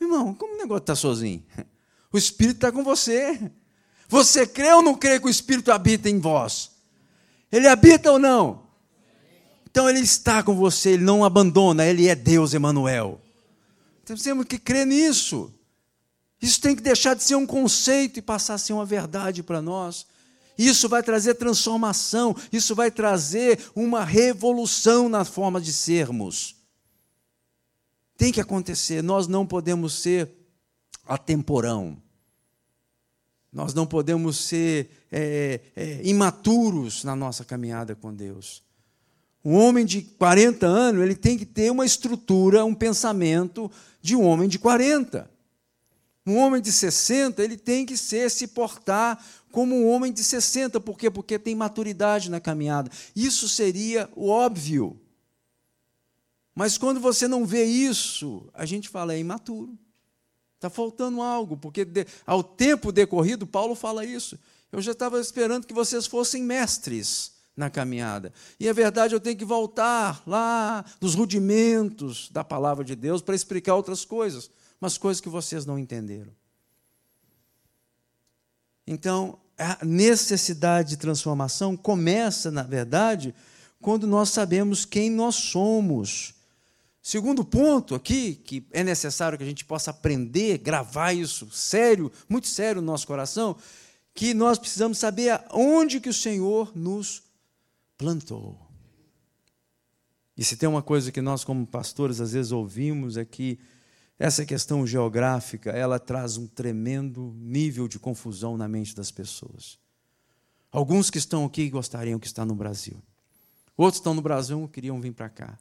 Irmão, como o negócio está sozinho? O Espírito está com você. Você crê ou não crê que o Espírito habita em vós? Ele habita ou não? Então ele está com você, ele não abandona, ele é Deus Emanuel. Temos que crer nisso. Isso tem que deixar de ser um conceito e passar a ser uma verdade para nós. Isso vai trazer transformação, isso vai trazer uma revolução na forma de sermos. Tem que acontecer, nós não podemos ser atemporão. Nós não podemos ser é, é, imaturos na nossa caminhada com Deus. Um homem de 40 anos, ele tem que ter uma estrutura, um pensamento de um homem de 40. Um homem de 60, ele tem que ser, se portar como um homem de 60. Por quê? Porque tem maturidade na caminhada. Isso seria o óbvio. Mas quando você não vê isso, a gente fala, é imaturo. Está faltando algo, porque ao tempo decorrido, Paulo fala isso. Eu já estava esperando que vocês fossem mestres na caminhada. E é verdade, eu tenho que voltar lá nos rudimentos da palavra de Deus para explicar outras coisas, mas coisas que vocês não entenderam. Então, a necessidade de transformação começa, na verdade, quando nós sabemos quem nós somos. Segundo ponto aqui, que é necessário que a gente possa aprender, gravar isso sério, muito sério no nosso coração, que nós precisamos saber onde que o Senhor nos plantou. E se tem uma coisa que nós como pastores às vezes ouvimos é que essa questão geográfica, ela traz um tremendo nível de confusão na mente das pessoas. Alguns que estão aqui gostariam que está no Brasil. Outros estão no Brasil queriam vir para cá.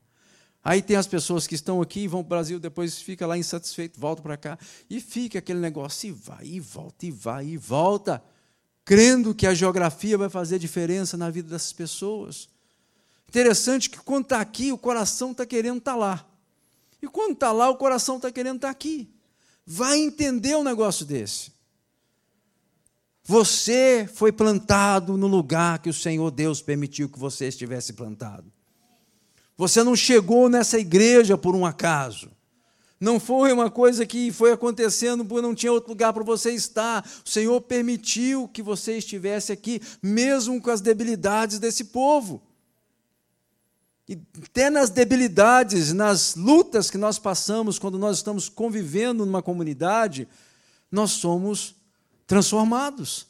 Aí tem as pessoas que estão aqui, vão para o Brasil, depois fica lá insatisfeito, volta para cá, e fica aquele negócio, e vai, e volta, e vai, e volta crendo que a geografia vai fazer diferença na vida dessas pessoas. Interessante que quando está aqui, o coração está querendo estar tá lá. E quando está lá, o coração está querendo estar tá aqui. Vai entender um negócio desse. Você foi plantado no lugar que o Senhor Deus permitiu que você estivesse plantado. Você não chegou nessa igreja por um acaso. Não foi uma coisa que foi acontecendo porque não tinha outro lugar para você estar. O Senhor permitiu que você estivesse aqui, mesmo com as debilidades desse povo. E até nas debilidades, nas lutas que nós passamos quando nós estamos convivendo numa comunidade, nós somos transformados.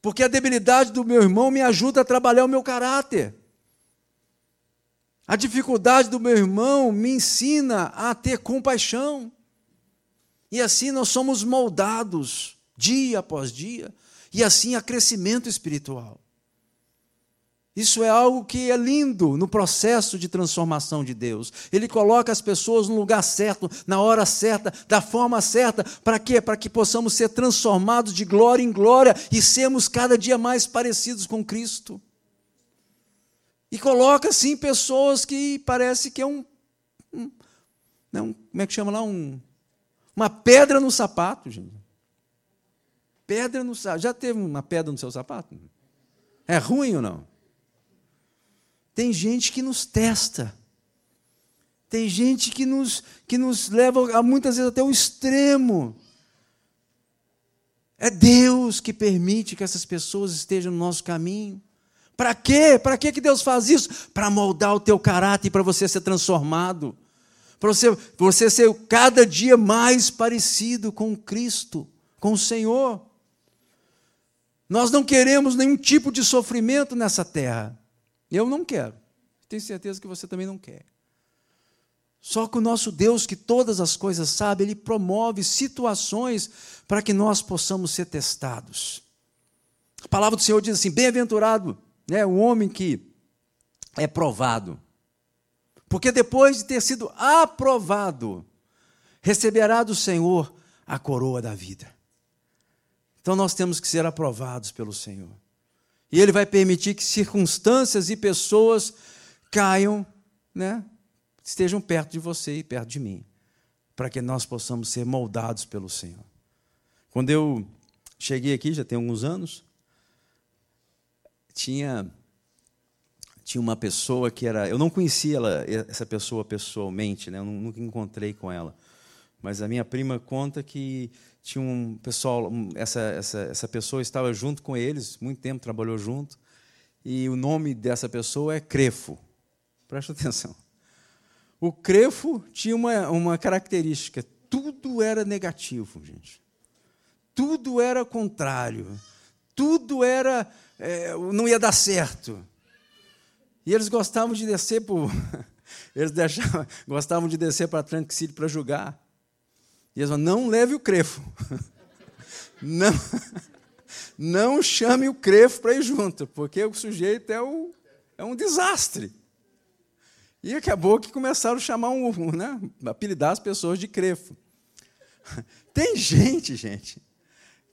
Porque a debilidade do meu irmão me ajuda a trabalhar o meu caráter. A dificuldade do meu irmão me ensina a ter compaixão. E assim nós somos moldados dia após dia, e assim há crescimento espiritual. Isso é algo que é lindo no processo de transformação de Deus. Ele coloca as pessoas no lugar certo, na hora certa, da forma certa. Para quê? Para que possamos ser transformados de glória em glória e sermos cada dia mais parecidos com Cristo. E coloca, assim, pessoas que parece que é um, um, né, um como é que chama lá? Um, uma pedra no sapato, gente. Pedra no sapato. Já teve uma pedra no seu sapato? É ruim ou não? Tem gente que nos testa. Tem gente que nos, que nos leva, a, muitas vezes, até o extremo. É Deus que permite que essas pessoas estejam no nosso caminho. Para quê? Para que Deus faz isso? Para moldar o teu caráter para você ser transformado. Para você, você ser cada dia mais parecido com Cristo, com o Senhor. Nós não queremos nenhum tipo de sofrimento nessa terra. Eu não quero. Tenho certeza que você também não quer. Só que o nosso Deus, que todas as coisas sabe, Ele promove situações para que nós possamos ser testados. A palavra do Senhor diz assim: bem-aventurado né, o homem que é provado. Porque depois de ter sido aprovado, receberá do Senhor a coroa da vida. Então nós temos que ser aprovados pelo Senhor. E Ele vai permitir que circunstâncias e pessoas caiam, né, estejam perto de você e perto de mim, para que nós possamos ser moldados pelo Senhor. Quando eu cheguei aqui, já tem alguns anos, tinha tinha uma pessoa que era eu não conhecia ela, essa pessoa pessoalmente né? Eu nunca encontrei com ela. Mas a minha prima conta que tinha um pessoal essa essa essa pessoa estava junto com eles muito tempo trabalhou junto e o nome dessa pessoa é Crefo. Presta atenção. O Crefo tinha uma uma característica tudo era negativo gente. Tudo era contrário. Tudo era é, não ia dar certo. E eles gostavam de descer por. <laughs> Eles deixavam, gostavam de descer para Tranquility para julgar. E eles falavam, não leve o crefo. <laughs> Não, <laughs> não chame o crefo para ir junto, porque o sujeito é, o, é um desastre. E acabou que começaram a chamar um, né, apelidar as pessoas de crefo. Tem gente, gente,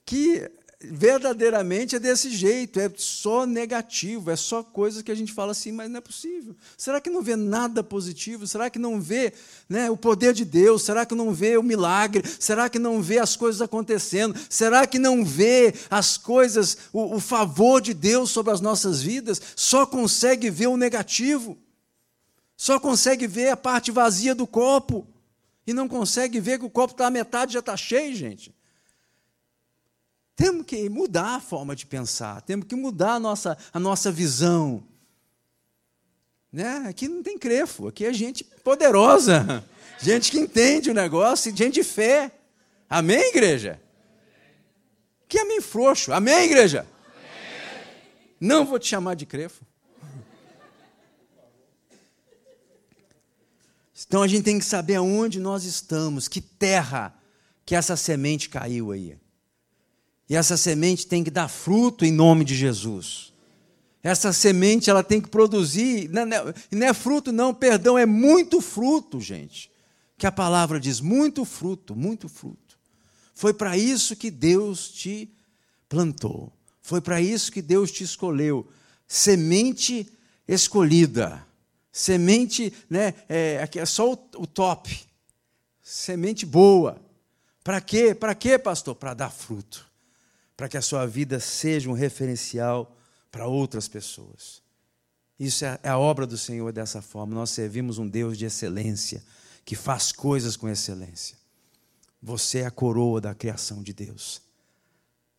que verdadeiramente é desse jeito, é só negativo, é só coisas que a gente fala assim, mas não é possível. Será que não vê nada positivo? Será que não vê né, o poder de Deus? Será que não vê o milagre? Será que não vê as coisas acontecendo? Será que não vê as coisas, o, o favor de Deus sobre as nossas vidas? Só consegue ver o negativo, só consegue ver a parte vazia do copo, e não consegue ver que o copo está a metade já está cheio, gente. Temos que mudar a forma de pensar, temos que mudar a nossa, a nossa visão. Né? Aqui não tem crefo, aqui é gente poderosa, <laughs> gente que entende o negócio, gente de fé. Amém, igreja? Que amém frouxo. Amém, igreja? Amém. Não vou te chamar de crefo. Então a gente tem que saber aonde nós estamos, que terra que essa semente caiu aí. E essa semente tem que dar fruto em nome de Jesus. Essa semente ela tem que produzir, não é, não é fruto não, perdão, é muito fruto, gente. Que a palavra diz, muito fruto, muito fruto. Foi para isso que Deus te plantou. Foi para isso que Deus te escolheu. Semente escolhida. Semente, né, é, aqui é só o, o top. Semente boa. Para quê? Para quê, pastor? Para dar fruto para que a sua vida seja um referencial para outras pessoas. Isso é, é a obra do Senhor dessa forma. Nós servimos um Deus de excelência, que faz coisas com excelência. Você é a coroa da criação de Deus.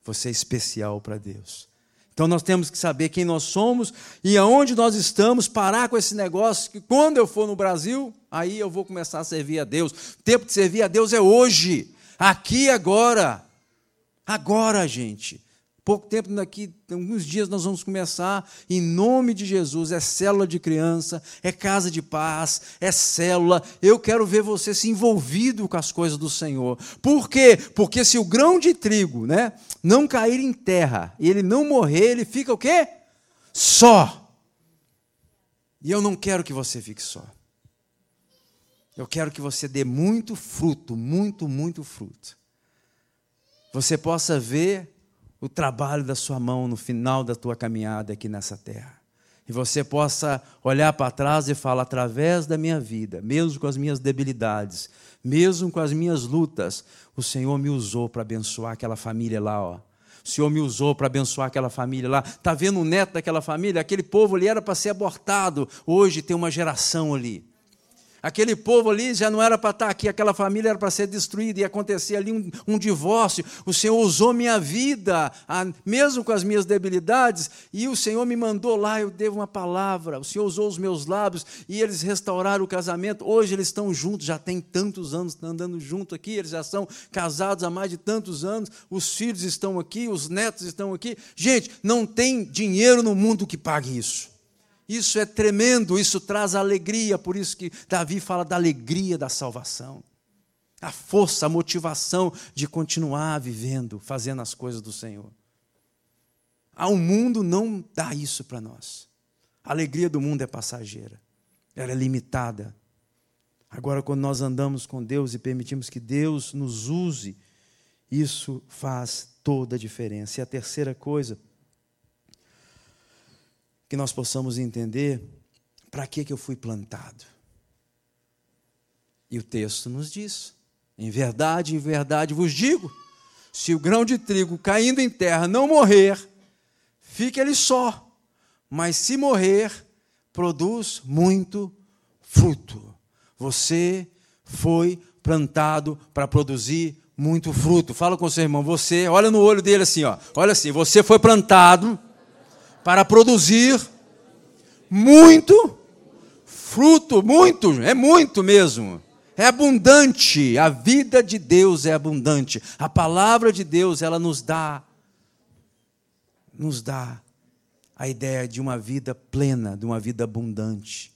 Você é especial para Deus. Então nós temos que saber quem nós somos e aonde nós estamos, parar com esse negócio que quando eu for no Brasil, aí eu vou começar a servir a Deus. O tempo de servir a Deus é hoje, aqui e agora. Agora, gente. Pouco tempo daqui, alguns dias nós vamos começar, em nome de Jesus, é célula de criança, é casa de paz, é célula. Eu quero ver você se envolvido com as coisas do Senhor. Por quê? Porque se o grão de trigo, né, não cair em terra e ele não morrer, ele fica o quê? Só. E eu não quero que você fique só. Eu quero que você dê muito fruto, muito, muito fruto você possa ver o trabalho da sua mão no final da tua caminhada aqui nessa terra. E você possa olhar para trás e falar, através da minha vida, mesmo com as minhas debilidades, mesmo com as minhas lutas, o Senhor me usou para abençoar aquela família lá, ó. O Senhor me usou para abençoar aquela família lá. Está vendo o neto daquela família? Aquele povo ali era para ser abortado. Hoje tem uma geração ali. Aquele povo ali já não era para estar aqui, aquela família era para ser destruída, e acontecer ali um, um, divórcio. O Senhor usou minha vida, a, mesmo com as minhas debilidades, e o Senhor me mandou lá, eu devo uma palavra. O Senhor usou os meus lábios e eles restauraram o casamento. Hoje eles estão juntos, já tem tantos anos andando junto aqui, eles já são casados há mais de tantos anos. Os filhos estão aqui, os netos estão aqui. Gente, não tem dinheiro no mundo que pague isso. Isso é tremendo, isso traz alegria, por isso que Davi fala da alegria da salvação. A força, a motivação de continuar vivendo, fazendo as coisas do Senhor. Ah, o mundo não dá isso para nós. A alegria do mundo é passageira, ela é limitada. Agora, quando nós andamos com Deus e permitimos que Deus nos use, isso faz toda a diferença. E a terceira coisa, que nós possamos entender para que, que eu fui plantado. E o texto nos diz: em verdade, em verdade vos digo, se o grão de trigo caindo em terra não morrer, fica ele só, mas se morrer, produz muito fruto. Você foi plantado para produzir muito fruto. Fala com o seu irmão, você, olha no olho dele assim, ó. Olha assim, você foi plantado para produzir muito fruto, muito, é muito mesmo. É abundante, a vida de Deus é abundante. A palavra de Deus, ela nos dá nos dá a ideia de uma vida plena, de uma vida abundante.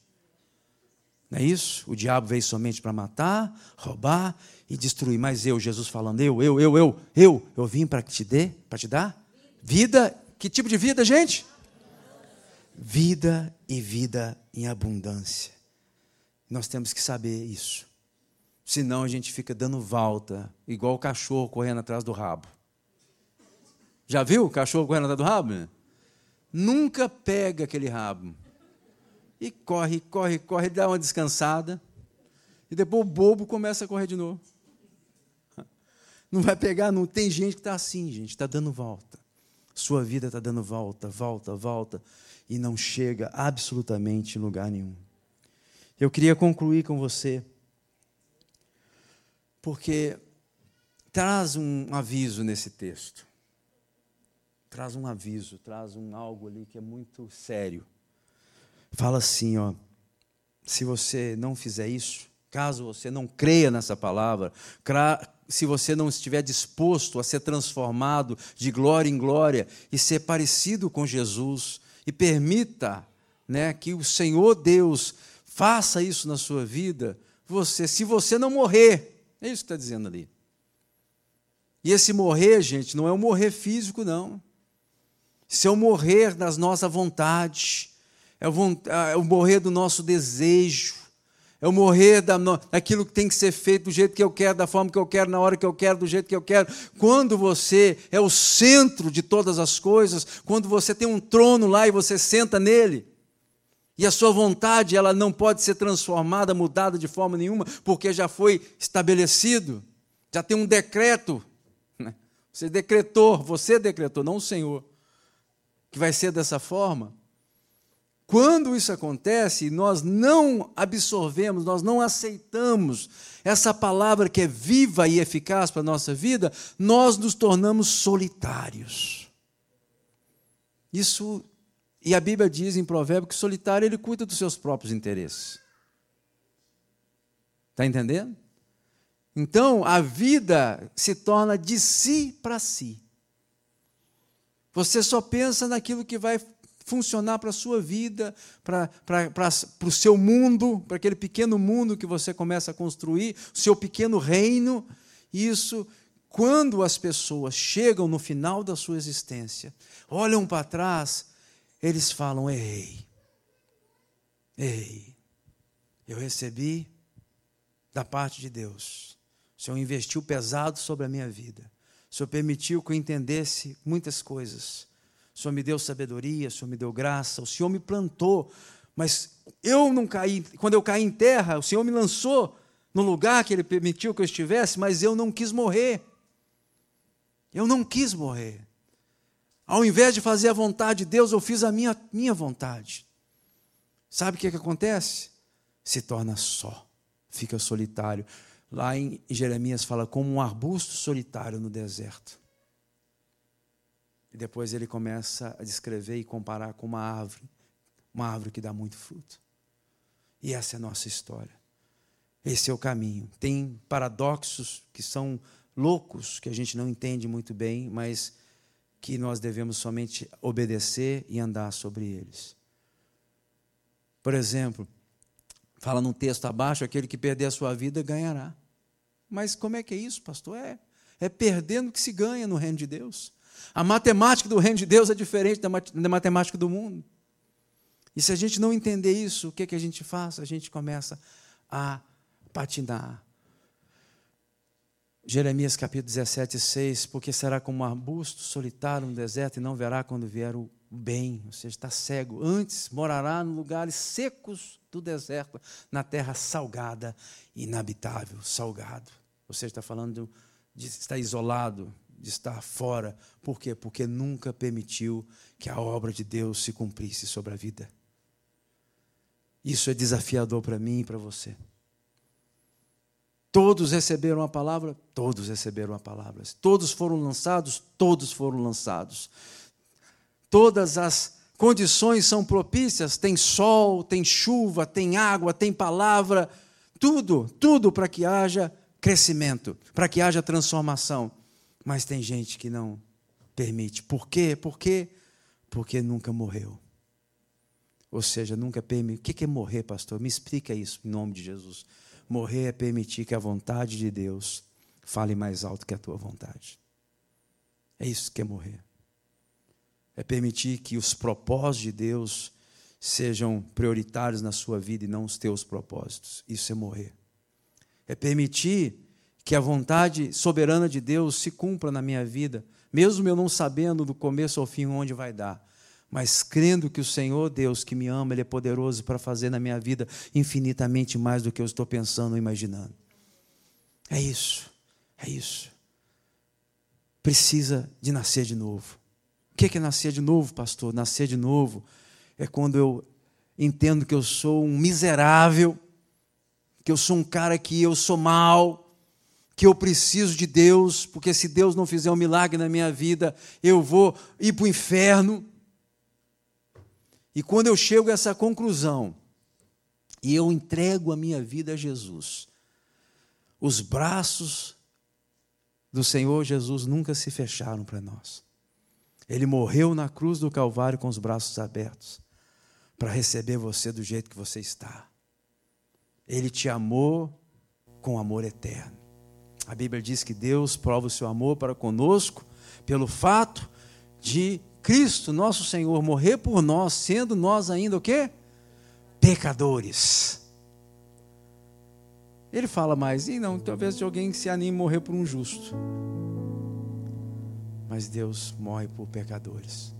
Não é isso? O diabo veio somente para matar, roubar e destruir. Mas eu, Jesus falando, eu, eu, eu, eu, eu, eu vim para te dar, para te dar vida. Que tipo de vida, gente? Vida e vida em abundância. Nós temos que saber isso. Senão a gente fica dando volta, igual o cachorro correndo atrás do rabo. Já viu o cachorro correndo atrás do rabo? Nunca pega aquele rabo. E corre, corre, corre, dá uma descansada. E depois o bobo começa a correr de novo. Não vai pegar, não. Tem gente que está assim, gente, está dando volta. Sua vida está dando volta, volta, volta. E não chega absolutamente em lugar nenhum. Eu queria concluir com você, porque traz um aviso nesse texto. Traz um aviso, traz um algo ali que é muito sério. Fala assim, ó, se você não fizer isso, caso você não creia nessa palavra, se você não estiver disposto a ser transformado de glória em glória e ser parecido com Jesus, e permita né, que o Senhor Deus faça isso na sua vida, você, se você não morrer, é isso que está dizendo ali. E esse morrer, gente, não é o morrer físico, não. Isso é o morrer das nossas vontades, é é o morrer do nosso desejo, o morrer da, daquilo que tem que ser feito do jeito que eu quero, da forma que eu quero, na hora que eu quero, do jeito que eu quero. Quando você é o centro de todas as coisas, quando você tem um trono lá e você senta nele, e a sua vontade, ela não pode ser transformada, mudada de forma nenhuma, porque já foi estabelecido, já tem um decreto. Né? Você decretou, você decretou, não o Senhor, que vai ser dessa forma. Quando isso acontece, nós não absorvemos, nós não aceitamos essa palavra que é viva e eficaz para a nossa vida, nós nos tornamos solitários. Isso e a Bíblia diz em Provérbio que solitário ele cuida dos seus próprios interesses. Está entendendo? Então, a vida se torna de si para si. Você só pensa naquilo que vai funcionar para a sua vida, para, para, para, para o seu mundo, para aquele pequeno mundo que você começa a construir, o seu pequeno reino. Isso, quando as pessoas chegam no final da sua existência, olham para trás, eles falam: Ei, ei, eu recebi da parte de Deus. O Senhor investiu pesado sobre a minha vida. O Senhor permitiu que eu entendesse muitas coisas. O Senhor me deu sabedoria, o Senhor me deu graça, o Senhor me plantou. Mas eu não caí, quando eu caí em terra, o Senhor me lançou no lugar que Ele permitiu que eu estivesse, mas eu não quis morrer. Eu não quis morrer. Ao invés de fazer a vontade de Deus, eu fiz a minha, minha vontade. Sabe o que, que acontece? Se torna só, fica solitário. Lá em Jeremias fala como um arbusto solitário no deserto. E depois ele começa a descrever e comparar com uma árvore, uma árvore que dá muito fruto. E essa é a nossa história. Esse é o caminho. Tem paradoxos que são loucos, que a gente não entende muito bem, mas que nós devemos somente obedecer e andar sobre eles. Por exemplo, fala num texto abaixo: aquele que perder a sua vida ganhará. Mas como é que é isso, pastor? É, é perdendo que se ganha no reino de Deus. A matemática do reino de Deus é diferente da matemática do mundo. E se a gente não entender isso, o que, é que a gente faz? A gente começa a patinar, Jeremias capítulo 17, 6, porque será como um arbusto solitário no deserto e não verá quando vier o bem, ou seja, está cego. Antes morará em lugares secos do deserto, na terra salgada, inabitável, salgado. Ou seja, está falando de estar isolado, de estar fora. Por quê? Porque nunca permitiu que a obra de Deus se cumprisse sobre a vida. Isso é desafiador para mim e para você. Todos receberam a palavra? Todos receberam a palavra. Todos foram lançados? Todos foram lançados. Todas as condições são propícias: tem sol, tem chuva, tem água, tem palavra, tudo, tudo para que haja crescimento, para que haja transformação. Mas tem gente que não permite. Por quê? Por quê? Porque nunca morreu. Ou seja, nunca permitiu. O que é morrer, pastor? Me explica isso em nome de Jesus. Morrer é permitir que a vontade de Deus fale mais alto que a tua vontade. É isso que é morrer. É permitir que os propósitos de Deus sejam prioritários na sua vida e não os teus propósitos. Isso é morrer. É permitir que a vontade soberana de Deus se cumpra na minha vida, mesmo eu não sabendo do começo ao fim onde vai dar, mas crendo que o Senhor Deus que me ama, Ele é poderoso para fazer na minha vida infinitamente mais do que eu estou pensando ou imaginando. É isso, é isso. Precisa de nascer de novo. O que é nascer de novo, pastor? Nascer de novo é quando eu entendo que eu sou um miserável, que eu sou um cara que eu sou mal, que eu preciso de Deus, porque se Deus não fizer um milagre na minha vida, eu vou ir para o inferno. E quando eu chego a essa conclusão, e eu entrego a minha vida a Jesus, os braços do Senhor Jesus nunca se fecharam para nós. Ele morreu na cruz do Calvário com os braços abertos para receber você do jeito que você está. Ele te amou com amor eterno. A Bíblia diz que Deus prova o seu amor para conosco pelo fato de Cristo, nosso Senhor, morrer por nós, sendo nós ainda o quê? Pecadores. Ele fala mais, e não, talvez de alguém que se anime a morrer por um justo. Mas Deus morre por pecadores,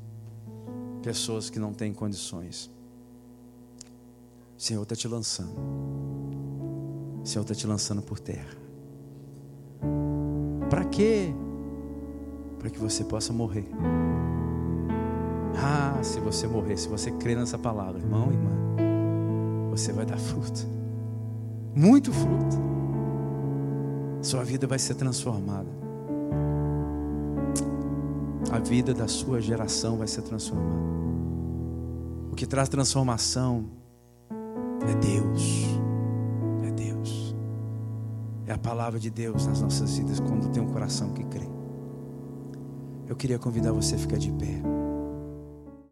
pessoas que não têm condições. O Senhor está te lançando. O Senhor está te lançando por terra. Para quê? Para que você possa morrer. Ah, se você morrer, se você crer nessa palavra, irmão e irmã, você vai dar fruto. Muito fruto. Sua vida vai ser transformada. A vida da sua geração vai ser transformada. O que traz transformação é Deus. É a palavra de Deus nas nossas vidas quando tem um coração que crê. Eu queria convidar você a ficar de pé.